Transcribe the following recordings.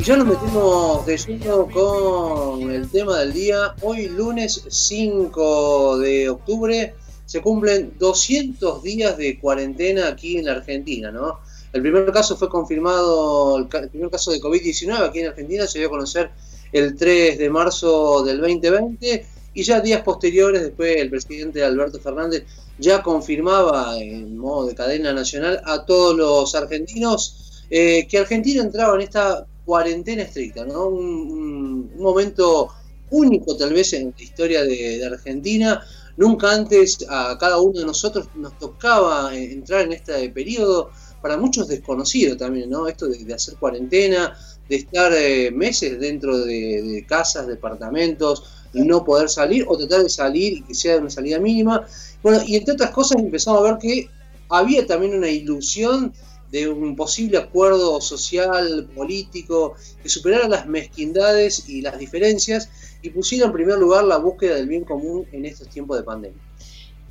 Y ya nos metemos de lleno con el tema del día. Hoy lunes 5 de octubre se cumplen 200 días de cuarentena aquí en la Argentina, ¿no? El primer caso fue confirmado, el, primer caso de COVID-19 aquí en Argentina se dio a conocer el 3 de marzo del 2020 y ya días posteriores, después el presidente Alberto Fernández ya confirmaba en modo de cadena nacional a todos los argentinos eh, que Argentina entraba en esta cuarentena estricta, ¿no? Un, momento único tal vez en la historia de, Argentina. Nunca antes a cada uno de nosotros nos tocaba entrar en este periodo, para muchos desconocido también, ¿no? Esto de, hacer cuarentena, de estar eh, meses dentro de, casas, departamentos, y no poder salir o tratar de salir y que sea una salida mínima. Bueno, y entre otras cosas empezamos a ver que había también una ilusión de un posible acuerdo social, político, que superara las mezquindades y las diferencias y pusiera en primer lugar la búsqueda del bien común en estos tiempos de pandemia.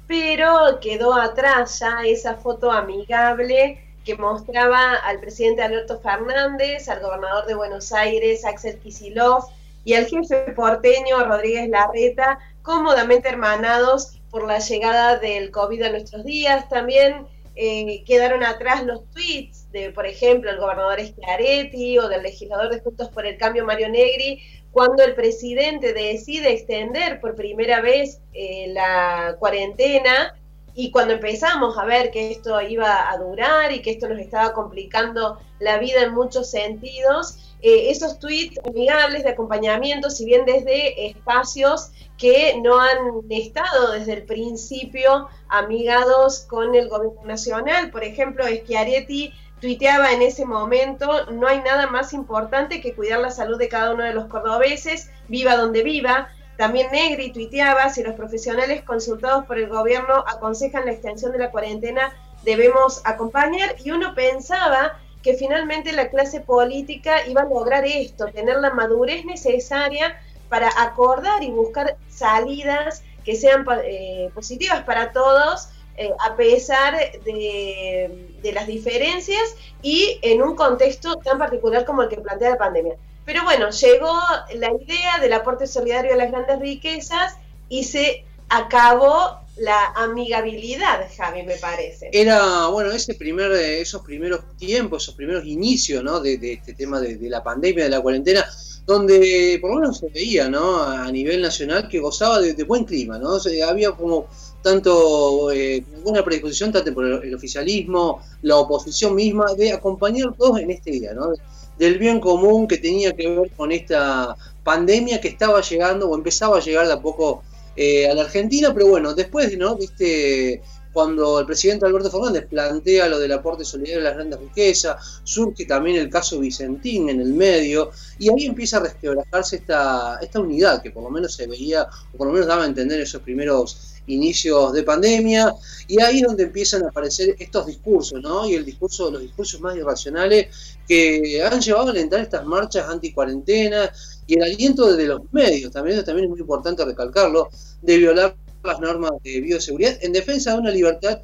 Pero quedó atrás ya esa foto amigable que mostraba al presidente Alberto Fernández, al gobernador de Buenos Aires, Axel Kicillof, y al jefe porteño Rodríguez Larreta, cómodamente hermanados por la llegada del COVID a nuestros días. También eh, quedaron atrás los tweets de, por ejemplo, el gobernador Schiaretti o del legislador de Juntos por el Cambio Mario Negri, cuando el presidente decide extender por primera vez eh, la cuarentena y cuando empezamos a ver que esto iba a durar y que esto nos estaba complicando la vida en muchos sentidos, eh, esos tweets amigables de acompañamiento, si bien desde espacios que no han estado desde el principio amigados con el gobierno nacional. Por ejemplo, Schiaretti tuiteaba en ese momento, no hay nada más importante que cuidar la salud de cada uno de los cordobeses, viva donde viva. También Negri tuiteaba, si los profesionales consultados por el gobierno aconsejan la extensión de la cuarentena, debemos acompañar. Y uno pensaba que finalmente la clase política iba a lograr esto, tener la madurez necesaria para acordar y buscar salidas que sean eh, positivas para todos, eh, a pesar de, de, las diferencias y en un contexto tan particular como el que plantea la pandemia. Pero bueno, llegó la idea del aporte solidario a las grandes riquezas y se acabó la amigabilidad, Javi, me parece. Era, bueno, ese primer, esos primeros tiempos, esos primeros inicios, ¿no? De, este tema de, la pandemia, de la cuarentena, donde por lo menos se veía, ¿no? A nivel nacional que gozaba de, buen clima, ¿no? había como tanto eh, una predisposición tanto por el, oficialismo, la oposición misma, de acompañar todos en este día, ¿no? Del bien común que tenía que ver con esta pandemia que estaba llegando o empezaba a llegar de a poco eh, a la Argentina, pero bueno, después, ¿no? Viste, cuando el presidente Alberto Fernández plantea lo del aporte solidario a las grandes riquezas, surge también el caso Vicentín en el medio, y ahí empieza a resquebrajarse esta, esta unidad que por lo menos se veía, o por lo menos daba a entender esos primeros inicios de pandemia, y ahí es donde empiezan a aparecer estos discursos, ¿no? Y el discurso, los discursos más irracionales que han llevado a alentar estas marchas anti-cuarentena y el aliento de los medios, también, también es muy importante recalcarlo, de violar las normas de bioseguridad en defensa de una libertad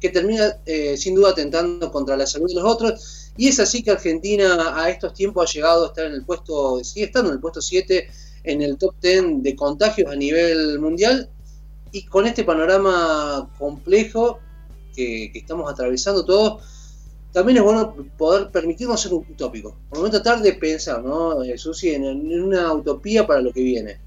que termina eh, sin duda atentando contra la salud de los otros. Y es así que Argentina a estos tiempos ha llegado a estar en el puesto, sigue estando en el puesto 7 en el top 10 de contagios a nivel mundial. Y con este panorama complejo que, estamos atravesando todos, también es bueno poder permitirnos ser utópicos. Por lo menos tratar de pensar, ¿no, eh, Susi, en una utopía para lo que viene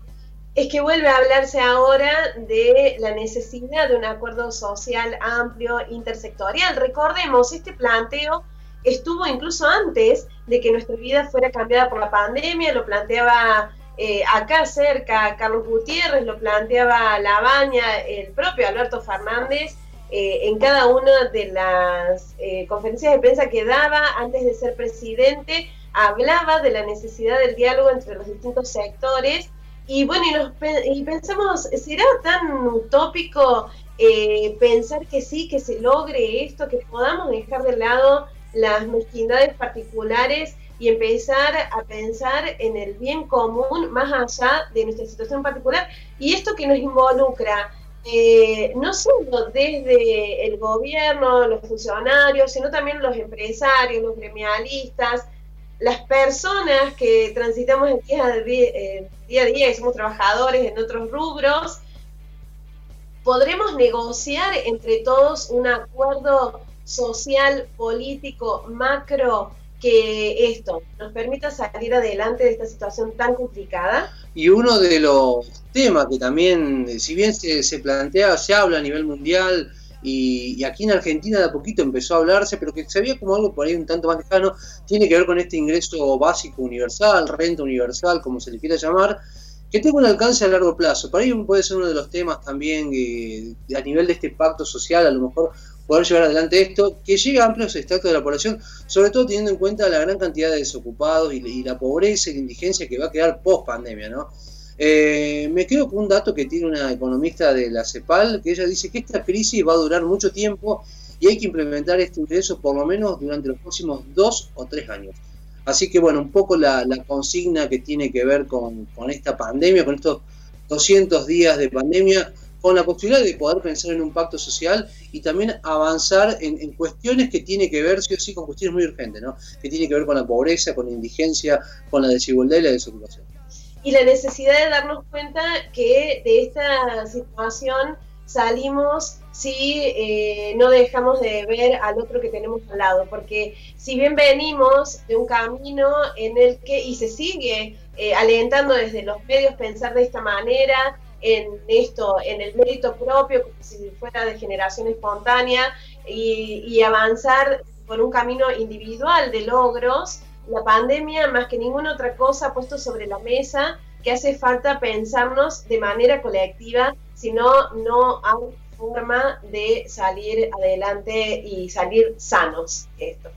es que vuelve a hablarse ahora de la necesidad de un acuerdo social amplio, intersectorial. Recordemos, este planteo estuvo incluso antes de que nuestra vida fuera cambiada por la pandemia, lo planteaba eh, acá cerca Carlos Gutiérrez, lo planteaba Labaña, el propio Alberto Fernández, eh, en cada una de las eh, conferencias de prensa que daba antes de ser presidente, hablaba de la necesidad del diálogo entre los distintos sectores y bueno, y, pensamos, ¿será tan utópico eh, pensar que sí, que se logre esto, que podamos dejar de lado las mezquindades particulares y empezar a pensar en el bien común más allá de nuestra situación particular? Y esto que nos involucra, eh, no solo desde el gobierno, los funcionarios, sino también los empresarios, los gremialistas, las personas que transitamos el día, día a día y somos trabajadores en otros rubros, podremos negociar entre todos un acuerdo social, político, macro, que esto nos permita salir adelante de esta situación tan complicada. Y uno de los temas que también, si bien se, se plantea, se habla a nivel mundial, y, aquí en Argentina de a poquito empezó a hablarse, pero que se veía como algo por ahí un tanto más lejano, tiene que ver con este ingreso básico universal, renta universal, como se le quiera llamar, que tenga un alcance a largo plazo. Para ello puede ser uno de los temas también eh, a nivel de este pacto social, a lo mejor poder llevar adelante esto, que llegue a amplios estratos de la población, sobre todo teniendo en cuenta la gran cantidad de desocupados y, y la pobreza y la indigencia que va a quedar post pandemia, ¿no? Eh, me quedo con un dato que tiene una economista de la CEPAL, que ella dice que esta crisis va a durar mucho tiempo y hay que implementar este ingreso por lo menos durante los próximos dos o tres años. Así que bueno, un poco la, consigna que tiene que ver con, esta pandemia, con estos 200 días de pandemia, con la posibilidad de poder pensar en un pacto social y también avanzar en, cuestiones que tiene que ver, sí o sí, con cuestiones muy urgentes, ¿no? que tiene que ver con la pobreza, con la indigencia, con la desigualdad y la desocupación y la necesidad de darnos cuenta que de esta situación salimos si eh, no dejamos de ver al otro que tenemos al lado, porque si bien venimos de un camino en el que, y se sigue eh, alentando desde los medios pensar de esta manera, en esto, en el mérito propio, como si fuera de generación espontánea, y, y avanzar por un camino individual de logros, la pandemia, más que ninguna otra cosa, ha puesto sobre la mesa que hace falta pensarnos de manera colectiva, si no, no hay forma de salir adelante y salir sanos esto.